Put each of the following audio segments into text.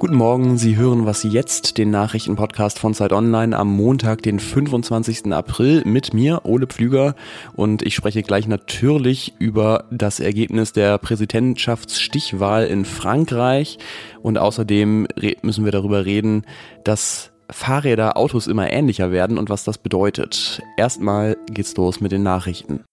Guten Morgen, Sie hören was jetzt, den Nachrichtenpodcast von Zeit Online am Montag, den 25. April mit mir, Ole Pflüger. Und ich spreche gleich natürlich über das Ergebnis der Präsidentschaftsstichwahl in Frankreich. Und außerdem müssen wir darüber reden, dass Fahrräder Autos immer ähnlicher werden und was das bedeutet. Erstmal geht's los mit den Nachrichten.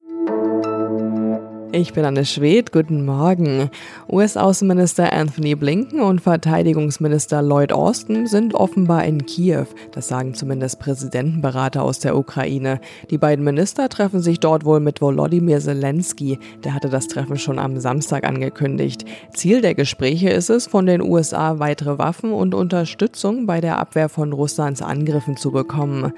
Ich bin Anne Schwed, guten Morgen. US-Außenminister Anthony Blinken und Verteidigungsminister Lloyd Austin sind offenbar in Kiew. Das sagen zumindest Präsidentenberater aus der Ukraine. Die beiden Minister treffen sich dort wohl mit Volodymyr Zelensky. Der hatte das Treffen schon am Samstag angekündigt. Ziel der Gespräche ist es, von den USA weitere Waffen und Unterstützung bei der Abwehr von Russlands Angriffen zu bekommen.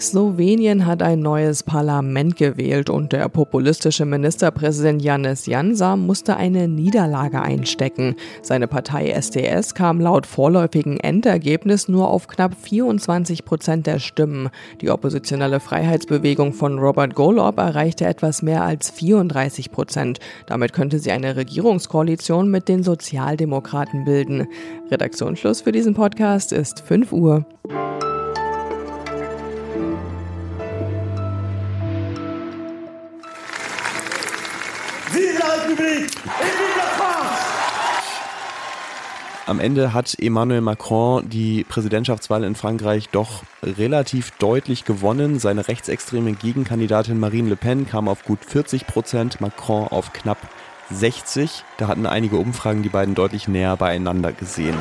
Slowenien hat ein neues Parlament gewählt und der populistische Ministerpräsident Janis Jansa musste eine Niederlage einstecken. Seine Partei SDS kam laut vorläufigen Endergebnis nur auf knapp 24 Prozent der Stimmen. Die oppositionelle Freiheitsbewegung von Robert Golob erreichte etwas mehr als 34 Prozent. Damit könnte sie eine Regierungskoalition mit den Sozialdemokraten bilden. Redaktionsschluss für diesen Podcast ist 5 Uhr. Am Ende hat Emmanuel Macron die Präsidentschaftswahl in Frankreich doch relativ deutlich gewonnen. Seine rechtsextreme Gegenkandidatin Marine Le Pen kam auf gut 40 Prozent, Macron auf knapp 60. Da hatten einige Umfragen die beiden deutlich näher beieinander gesehen.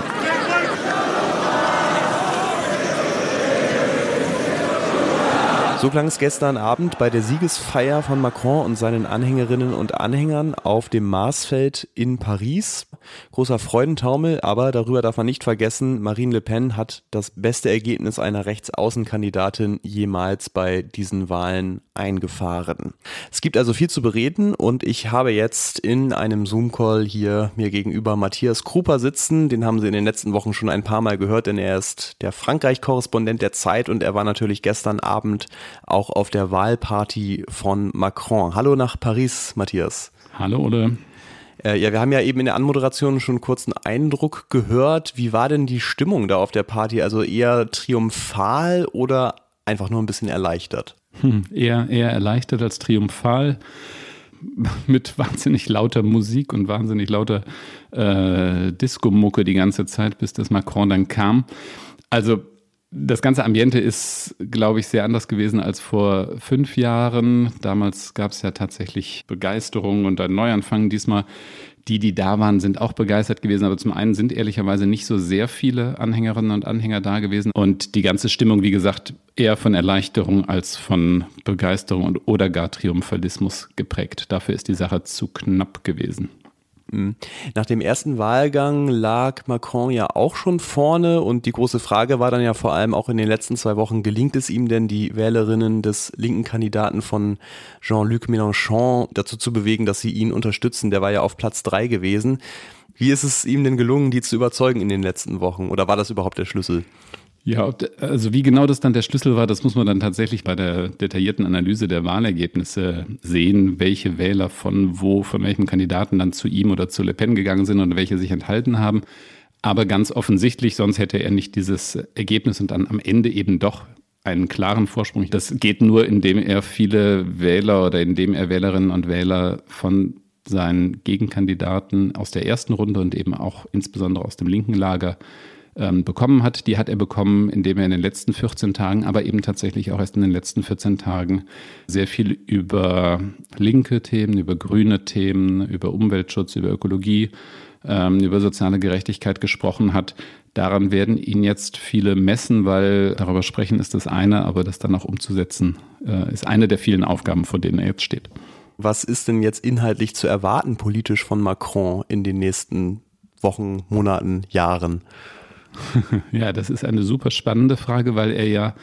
So klang es gestern Abend bei der Siegesfeier von Macron und seinen Anhängerinnen und Anhängern auf dem Marsfeld in Paris. Großer Freudentaumel, aber darüber darf man nicht vergessen, Marine Le Pen hat das beste Ergebnis einer Rechtsaußenkandidatin jemals bei diesen Wahlen eingefahren. Es gibt also viel zu bereden und ich habe jetzt in einem Zoom-Call hier mir gegenüber Matthias Kruper sitzen. Den haben Sie in den letzten Wochen schon ein paar Mal gehört, denn er ist der Frankreich-Korrespondent der Zeit und er war natürlich gestern Abend auch auf der Wahlparty von Macron. Hallo nach Paris, Matthias. Hallo, Ole. Äh, ja, wir haben ja eben in der Anmoderation schon einen kurzen Eindruck gehört. Wie war denn die Stimmung da auf der Party? Also eher triumphal oder einfach nur ein bisschen erleichtert? Hm, eher, eher erleichtert als triumphal. Mit wahnsinnig lauter Musik und wahnsinnig lauter äh, Disco-Mucke die ganze Zeit, bis das Macron dann kam. Also das ganze Ambiente ist, glaube ich, sehr anders gewesen als vor fünf Jahren. Damals gab es ja tatsächlich Begeisterung und einen Neuanfang. Diesmal, die, die da waren, sind auch begeistert gewesen. Aber zum einen sind ehrlicherweise nicht so sehr viele Anhängerinnen und Anhänger da gewesen. Und die ganze Stimmung, wie gesagt, eher von Erleichterung als von Begeisterung und oder gar Triumphalismus geprägt. Dafür ist die Sache zu knapp gewesen. Nach dem ersten Wahlgang lag Macron ja auch schon vorne und die große Frage war dann ja vor allem auch in den letzten zwei Wochen, gelingt es ihm denn, die Wählerinnen des linken Kandidaten von Jean-Luc Mélenchon dazu zu bewegen, dass sie ihn unterstützen? Der war ja auf Platz drei gewesen. Wie ist es ihm denn gelungen, die zu überzeugen in den letzten Wochen? Oder war das überhaupt der Schlüssel? Ja, also wie genau das dann der Schlüssel war, das muss man dann tatsächlich bei der detaillierten Analyse der Wahlergebnisse sehen, welche Wähler von wo, von welchem Kandidaten dann zu ihm oder zu Le Pen gegangen sind und welche sich enthalten haben. Aber ganz offensichtlich, sonst hätte er nicht dieses Ergebnis und dann am Ende eben doch einen klaren Vorsprung. Das geht nur, indem er viele Wähler oder indem er Wählerinnen und Wähler von seinen Gegenkandidaten aus der ersten Runde und eben auch insbesondere aus dem linken Lager ähm, bekommen hat, die hat er bekommen, indem er in den letzten 14 Tagen, aber eben tatsächlich auch erst in den letzten 14 Tagen sehr viel über linke Themen, über grüne Themen, über Umweltschutz, über Ökologie, ähm, über soziale Gerechtigkeit gesprochen hat. Daran werden ihn jetzt viele messen, weil darüber sprechen ist das eine, aber das dann auch umzusetzen äh, ist eine der vielen Aufgaben, vor denen er jetzt steht. Was ist denn jetzt inhaltlich zu erwarten politisch von Macron in den nächsten Wochen, Monaten, Jahren? Ja, das ist eine super spannende Frage, weil er ja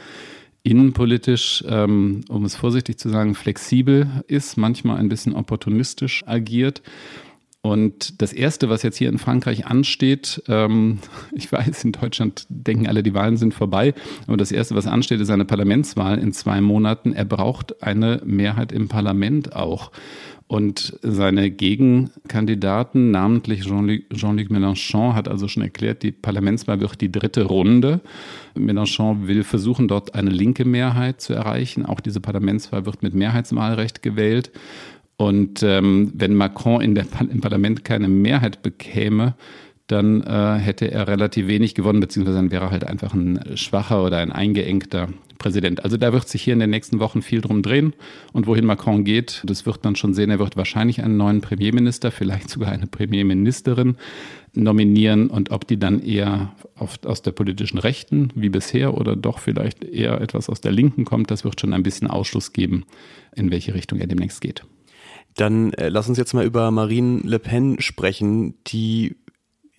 innenpolitisch, ähm, um es vorsichtig zu sagen, flexibel ist, manchmal ein bisschen opportunistisch agiert. Und das Erste, was jetzt hier in Frankreich ansteht, ähm, ich weiß, in Deutschland denken alle, die Wahlen sind vorbei, aber das Erste, was ansteht, ist eine Parlamentswahl in zwei Monaten. Er braucht eine Mehrheit im Parlament auch. Und seine Gegenkandidaten, namentlich Jean-Luc Jean Mélenchon, hat also schon erklärt, die Parlamentswahl wird die dritte Runde. Mélenchon will versuchen, dort eine linke Mehrheit zu erreichen. Auch diese Parlamentswahl wird mit Mehrheitswahlrecht gewählt. Und ähm, wenn Macron in der, im Parlament keine Mehrheit bekäme, dann äh, hätte er relativ wenig gewonnen, beziehungsweise dann wäre er halt einfach ein schwacher oder ein eingeengter Präsident. Also da wird sich hier in den nächsten Wochen viel drum drehen. Und wohin Macron geht, das wird man schon sehen. Er wird wahrscheinlich einen neuen Premierminister, vielleicht sogar eine Premierministerin nominieren und ob die dann eher auf, aus der politischen Rechten wie bisher oder doch vielleicht eher etwas aus der Linken kommt, das wird schon ein bisschen Ausschluss geben, in welche Richtung er demnächst geht. Dann äh, lass uns jetzt mal über Marine Le Pen sprechen, die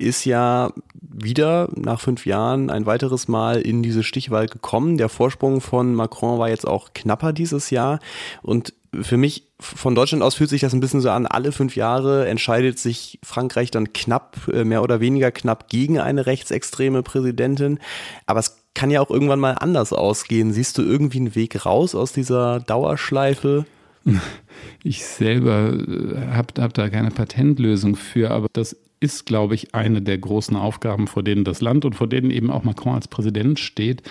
ist ja wieder nach fünf Jahren ein weiteres Mal in diese Stichwahl gekommen. Der Vorsprung von Macron war jetzt auch knapper dieses Jahr. Und für mich von Deutschland aus fühlt sich das ein bisschen so an, alle fünf Jahre entscheidet sich Frankreich dann knapp, äh, mehr oder weniger knapp gegen eine rechtsextreme Präsidentin. Aber es kann ja auch irgendwann mal anders ausgehen. Siehst du irgendwie einen Weg raus aus dieser Dauerschleife? Ich selber äh, habe hab da keine Patentlösung für, aber das ist, glaube ich, eine der großen Aufgaben, vor denen das Land und vor denen eben auch Macron als Präsident steht,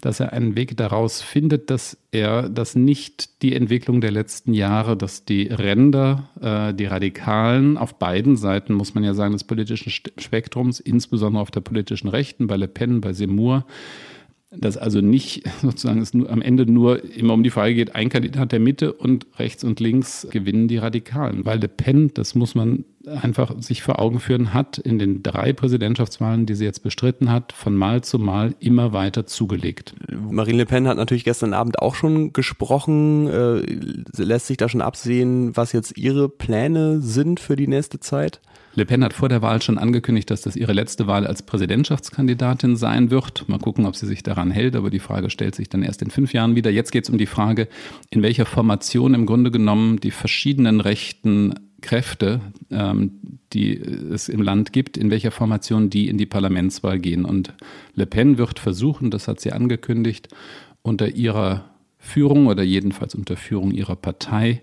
dass er einen Weg daraus findet, dass er das nicht die Entwicklung der letzten Jahre, dass die Ränder, äh, die Radikalen auf beiden Seiten, muss man ja sagen, des politischen Spektrums, insbesondere auf der politischen Rechten, bei Le Pen, bei Seymour, dass also nicht sozusagen es am Ende nur immer um die Frage geht, ein Kandidat der Mitte und rechts und links gewinnen die Radikalen. Weil Le Pen, das muss man einfach sich vor Augen führen, hat in den drei Präsidentschaftswahlen, die sie jetzt bestritten hat, von Mal zu Mal immer weiter zugelegt. Marine Le Pen hat natürlich gestern Abend auch schon gesprochen. Äh, lässt sich da schon absehen, was jetzt ihre Pläne sind für die nächste Zeit? Le Pen hat vor der Wahl schon angekündigt, dass das ihre letzte Wahl als Präsidentschaftskandidatin sein wird. Mal gucken, ob sie sich daran hält, aber die Frage stellt sich dann erst in fünf Jahren wieder. Jetzt geht es um die Frage, in welcher Formation im Grunde genommen die verschiedenen rechten Kräfte, ähm, die es im Land gibt, in welcher Formation die in die Parlamentswahl gehen. Und Le Pen wird versuchen, das hat sie angekündigt, unter ihrer Führung oder jedenfalls unter Führung ihrer Partei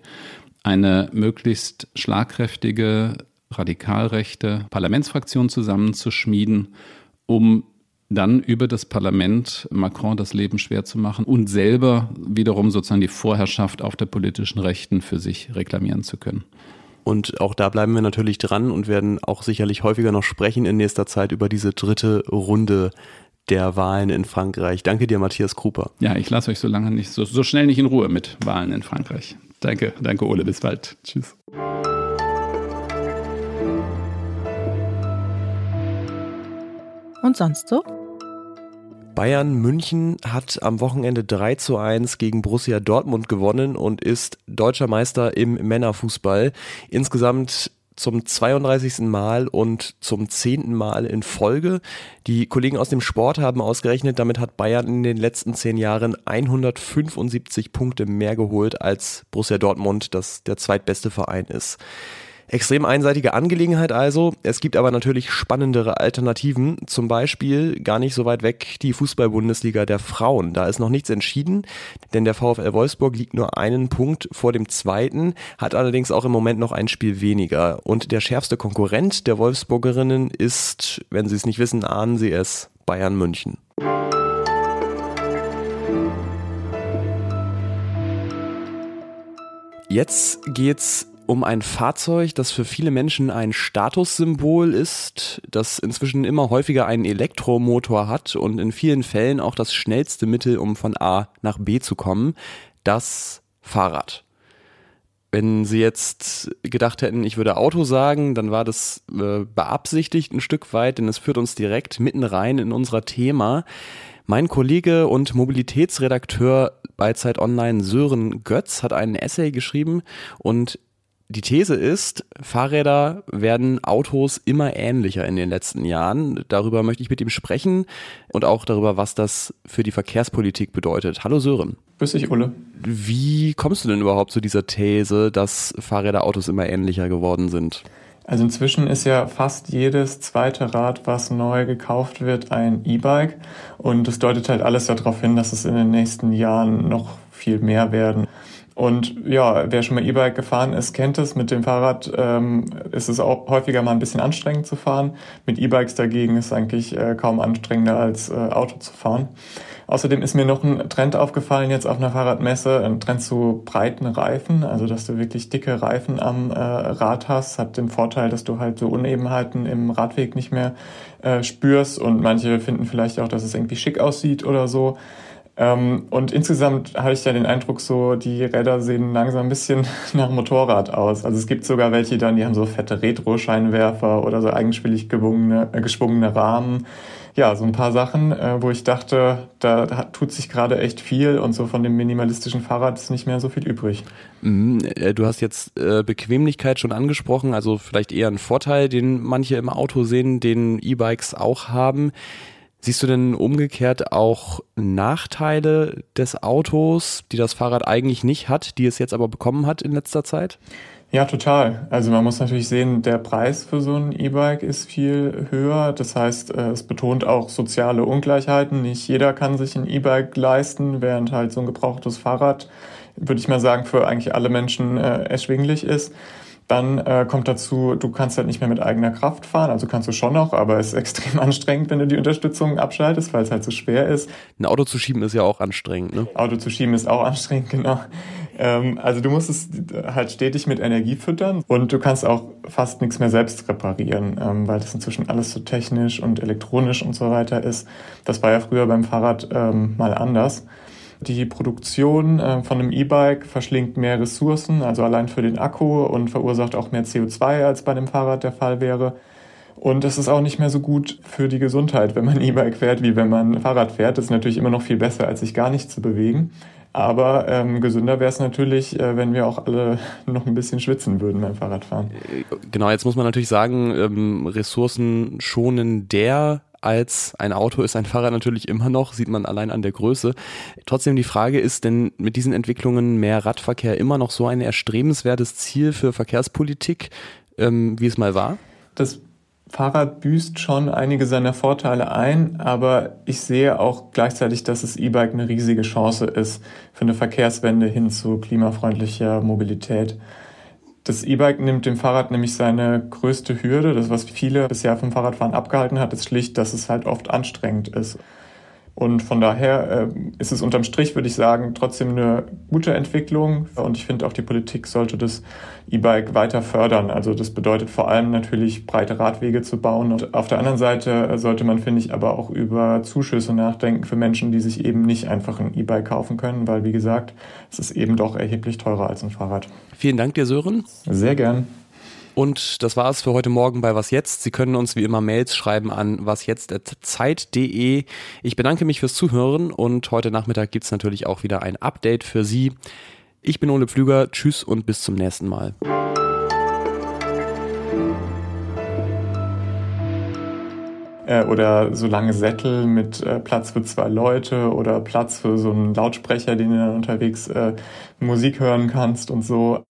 eine möglichst schlagkräftige radikalrechte Parlamentsfraktion zusammenzuschmieden, um dann über das Parlament Macron das Leben schwer zu machen und selber wiederum sozusagen die Vorherrschaft auf der politischen Rechten für sich reklamieren zu können. Und auch da bleiben wir natürlich dran und werden auch sicherlich häufiger noch sprechen in nächster Zeit über diese dritte Runde der Wahlen in Frankreich. Danke dir, Matthias Kruper. Ja, ich lasse euch so lange nicht, so, so schnell nicht in Ruhe mit Wahlen in Frankreich. Danke, danke Ole, bis bald. Tschüss. Und sonst so? Bayern München hat am Wochenende 3 zu 1 gegen Borussia Dortmund gewonnen und ist deutscher Meister im Männerfußball. Insgesamt zum 32. Mal und zum 10. Mal in Folge. Die Kollegen aus dem Sport haben ausgerechnet, damit hat Bayern in den letzten 10 Jahren 175 Punkte mehr geholt als Borussia Dortmund, das der zweitbeste Verein ist. Extrem einseitige Angelegenheit also. Es gibt aber natürlich spannendere Alternativen. Zum Beispiel gar nicht so weit weg die Fußball-Bundesliga der Frauen. Da ist noch nichts entschieden, denn der VfL Wolfsburg liegt nur einen Punkt vor dem zweiten, hat allerdings auch im Moment noch ein Spiel weniger. Und der schärfste Konkurrent der Wolfsburgerinnen ist, wenn Sie es nicht wissen, ahnen Sie es, Bayern München. Jetzt geht's um ein Fahrzeug, das für viele Menschen ein Statussymbol ist, das inzwischen immer häufiger einen Elektromotor hat und in vielen Fällen auch das schnellste Mittel, um von A nach B zu kommen, das Fahrrad. Wenn Sie jetzt gedacht hätten, ich würde Auto sagen, dann war das äh, beabsichtigt ein Stück weit, denn es führt uns direkt mitten rein in unser Thema. Mein Kollege und Mobilitätsredakteur bei Zeit Online Sören Götz hat einen Essay geschrieben und die These ist, Fahrräder werden Autos immer ähnlicher in den letzten Jahren. Darüber möchte ich mit ihm sprechen und auch darüber, was das für die Verkehrspolitik bedeutet. Hallo Sören. Grüß dich, Ulle. Wie kommst du denn überhaupt zu dieser These, dass Fahrräder Autos immer ähnlicher geworden sind? Also inzwischen ist ja fast jedes zweite Rad, was neu gekauft wird, ein E-Bike. Und das deutet halt alles darauf hin, dass es in den nächsten Jahren noch viel mehr werden. Und ja, wer schon mal E-Bike gefahren ist, kennt es. Mit dem Fahrrad ähm, ist es auch häufiger mal ein bisschen anstrengend zu fahren. Mit E-Bikes dagegen ist es eigentlich äh, kaum anstrengender als äh, Auto zu fahren. Außerdem ist mir noch ein Trend aufgefallen jetzt auf einer Fahrradmesse, ein Trend zu breiten Reifen, also dass du wirklich dicke Reifen am äh, Rad hast, hat den Vorteil, dass du halt so Unebenheiten im Radweg nicht mehr äh, spürst und manche finden vielleicht auch, dass es irgendwie schick aussieht oder so. Ähm, und insgesamt hatte ich ja den Eindruck, so die Räder sehen langsam ein bisschen nach Motorrad aus. Also es gibt sogar welche dann, die haben so fette Retro-Scheinwerfer oder so eigenspillig gewungene, äh, geschwungene Rahmen. Ja, so ein paar Sachen, äh, wo ich dachte, da, da tut sich gerade echt viel und so von dem minimalistischen Fahrrad ist nicht mehr so viel übrig. Mhm, äh, du hast jetzt Bequemlichkeit schon angesprochen, also vielleicht eher ein Vorteil, den manche im Auto sehen, den E-Bikes auch haben. Siehst du denn umgekehrt auch Nachteile des Autos, die das Fahrrad eigentlich nicht hat, die es jetzt aber bekommen hat in letzter Zeit? Ja, total. Also man muss natürlich sehen, der Preis für so ein E-Bike ist viel höher. Das heißt, äh, es betont auch soziale Ungleichheiten. Nicht jeder kann sich ein E-Bike leisten, während halt so ein gebrauchtes Fahrrad, würde ich mal sagen, für eigentlich alle Menschen äh, erschwinglich ist. Dann äh, kommt dazu, du kannst halt nicht mehr mit eigener Kraft fahren. Also kannst du schon noch, aber es ist extrem anstrengend, wenn du die Unterstützung abschaltest, weil es halt so schwer ist. Ein Auto zu schieben ist ja auch anstrengend, ne? Auto zu schieben ist auch anstrengend, genau. Ähm, also du musst es halt stetig mit Energie füttern und du kannst auch fast nichts mehr selbst reparieren, ähm, weil das inzwischen alles so technisch und elektronisch und so weiter ist. Das war ja früher beim Fahrrad ähm, mal anders. Die Produktion äh, von einem E-Bike verschlingt mehr Ressourcen, also allein für den Akku und verursacht auch mehr CO2, als bei dem Fahrrad der Fall wäre. Und es ist auch nicht mehr so gut für die Gesundheit, wenn man E-Bike fährt, wie wenn man Fahrrad fährt. Das ist natürlich immer noch viel besser, als sich gar nicht zu bewegen. Aber ähm, gesünder wäre es natürlich, äh, wenn wir auch alle noch ein bisschen schwitzen würden beim Fahrradfahren. Genau, jetzt muss man natürlich sagen, ähm, Ressourcen schonen der als ein Auto ist ein Fahrrad natürlich immer noch, sieht man allein an der Größe. Trotzdem die Frage, ist denn mit diesen Entwicklungen mehr Radverkehr immer noch so ein erstrebenswertes Ziel für Verkehrspolitik, ähm, wie es mal war? Das Fahrrad büßt schon einige seiner Vorteile ein, aber ich sehe auch gleichzeitig, dass das E-Bike eine riesige Chance ist für eine Verkehrswende hin zu klimafreundlicher Mobilität. Das E-Bike nimmt dem Fahrrad nämlich seine größte Hürde. Das, was viele bisher vom Fahrradfahren abgehalten hat, ist schlicht, dass es halt oft anstrengend ist. Und von daher äh, ist es unterm Strich, würde ich sagen, trotzdem eine gute Entwicklung. Und ich finde auch, die Politik sollte das E-Bike weiter fördern. Also das bedeutet vor allem natürlich breite Radwege zu bauen. Und auf der anderen Seite sollte man, finde ich, aber auch über Zuschüsse nachdenken für Menschen, die sich eben nicht einfach ein E-Bike kaufen können, weil, wie gesagt, es ist eben doch erheblich teurer als ein Fahrrad. Vielen Dank dir, Sören. Sehr gern. Und das war es für heute Morgen bei Was Jetzt. Sie können uns wie immer Mails schreiben an wasjetzt.zeit.de. Ich bedanke mich fürs Zuhören und heute Nachmittag gibt es natürlich auch wieder ein Update für Sie. Ich bin Ole Pflüger. Tschüss und bis zum nächsten Mal. Äh, oder so lange Sättel mit äh, Platz für zwei Leute oder Platz für so einen Lautsprecher, den du dann unterwegs äh, Musik hören kannst und so.